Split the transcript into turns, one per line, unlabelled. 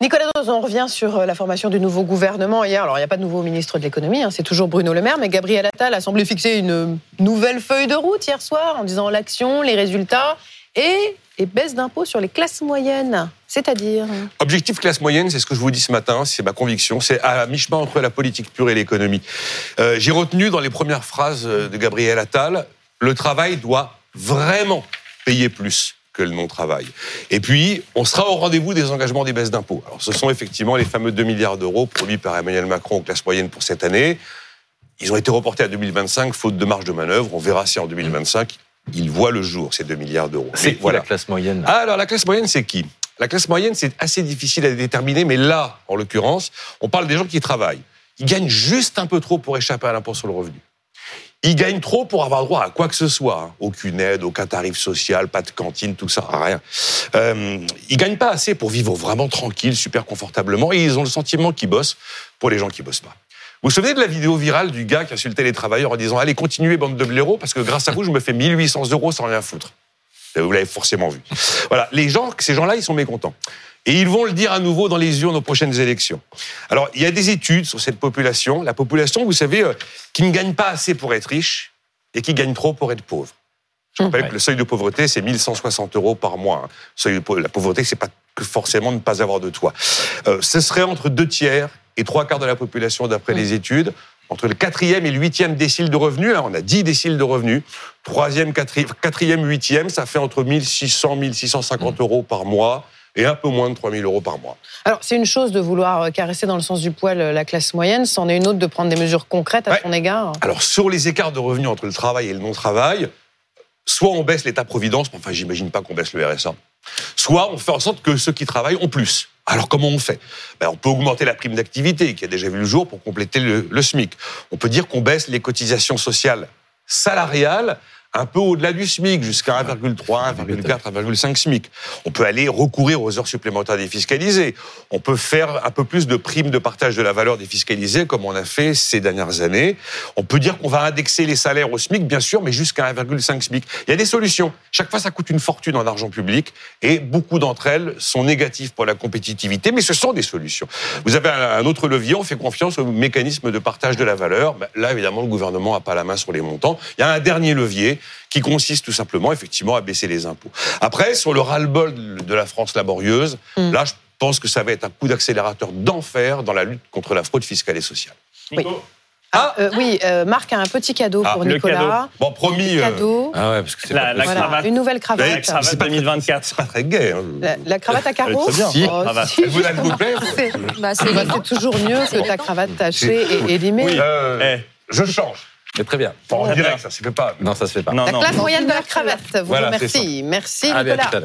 Nicolas Dose, on revient sur euh, la formation du nouveau gouvernement hier. Alors, il n'y a pas de nouveau ministre de l'économie, hein, c'est toujours Bruno Le Maire, mais Gabriel Attal a semblé fixer une nouvelle feuille de route hier soir en disant l'action, les résultats et les baisses d'impôts sur les classes moyennes. C'est-à-dire
Objectif classe moyenne, c'est ce que je vous dis ce matin, c'est ma conviction, c'est à mi-chemin entre la politique pure et l'économie. Euh, J'ai retenu dans les premières phrases de Gabriel Attal, le travail doit vraiment payer plus que le non-travail. Et puis, on sera au rendez-vous des engagements des baisses d'impôts. Alors, ce sont effectivement les fameux 2 milliards d'euros promis par Emmanuel Macron aux classes moyennes pour cette année. Ils ont été reportés à 2025, faute de marge de manœuvre. On verra si en 2025, ils voient le jour, ces 2 milliards d'euros.
C'est qui la classe moyenne?
Ah, alors, la classe moyenne, c'est qui? La classe moyenne, c'est assez difficile à déterminer, mais là, en l'occurrence, on parle des gens qui travaillent. Ils gagnent juste un peu trop pour échapper à l'impôt sur le revenu. Ils gagnent trop pour avoir droit à quoi que ce soit. hein. Aucune aide, aucun tarif social, pas de cantine, tout ça, rien. Euh, ils gagnent pas assez pour vivre vraiment tranquille, super confortablement, et ils ont le sentiment qu'ils bossent pour les gens qui bossent pas. Vous vous souvenez de la vidéo virale du gars qui insultait les travailleurs en disant Allez, continuez, bande de blaireaux, parce que grâce à vous, je me fais 1800 euros sans rien foutre. Vous l'avez forcément vu. Voilà, les gens, ces gens-là, ils sont mécontents. Et ils vont le dire à nouveau dans les urnes aux prochaines élections. Alors, il y a des études sur cette population. La population, vous savez, euh, qui ne gagne pas assez pour être riche et qui gagne trop pour être pauvre. Je rappelle
Ouais.
que le seuil de pauvreté, c'est 1160 euros par mois. hein. Le seuil de la pauvreté, c'est pas que forcément ne pas avoir de toit. Euh, ce serait entre deux tiers et trois quarts de la population d'après les études. Entre le quatrième et le huitième décile de revenus, là, on a 10 déciles de revenus. Troisième, quatri- quatrième, huitième, ça fait entre 1600, 1650 euros par mois et un peu moins de 3000 euros par mois.
Alors, c'est une chose de vouloir euh, caresser dans le sens du poil euh, la classe moyenne, c'en est une autre de prendre des mesures concrètes à
Ouais.
son égard.
Alors, sur les écarts de revenus entre le travail et le non-travail, soit on baisse l'État-providence, enfin, j'imagine pas qu'on baisse le RSA, soit on fait en sorte que ceux qui travaillent ont plus. Alors, comment on fait? Ben, On peut augmenter la prime d'activité, qui a déjà vu le jour, pour compléter le, le SMIC. On peut dire qu'on baisse les cotisations sociales salariales un peu au-delà du SMIC, jusqu'à 1,3, 1,4, 1,5 SMIC. On peut aller recourir aux heures supplémentaires défiscalisées. On peut faire un peu plus de primes de partage de la valeur défiscalisée, comme on a fait ces dernières années. On peut dire qu'on va indexer les salaires au SMIC, bien sûr, mais jusqu'à 1,5 SMIC. Il y a des solutions. Chaque fois, ça coûte une fortune en argent public, et beaucoup d'entre elles sont négatives pour la compétitivité, mais ce sont des solutions. Vous avez un autre levier, on fait confiance au mécanisme de partage de la valeur. Ben, là, évidemment, le gouvernement n'a pas la main sur les montants. Il y a un dernier levier qui consiste tout simplement, effectivement, à baisser les impôts. Après, sur le ras-le-bol de- la France laborieuse,
Mm.
là, je pense que ça va être un coup d'accélérateur d'enfer dans la lutte contre la fraude fiscale et sociale.
Oui. Ah, euh, oui, euh, Marc a un petit cadeau
Ah,
pour
le
Nicolas.
Bon, promis, euh,
Cadeau.
Ah ouais, parce que c'est
La-
pas
la
possible.
Voilà,
cravate.
une nouvelle cravate.
La cravate
c'est pas très-
2024.
c'est pas très gai. hein.
La, la cravate à carreaux
très bien.
Si.
Oh, si,
vous, elle vous plaît
C'est
Bah, c'est
bah, c'est toujours mieux que ta cravate tachée et, et limée.
Oui.
Euh,
Eh,
Je change.
Mais très bien.
Enfin, en direct, ça se fait pas.
Non, ça se fait pas.
non,
La
non.
classe moyenne de la cravate. Vous
Voilà,
remercie. Merci
Allez, à
Nicolas.
tout à l'heure.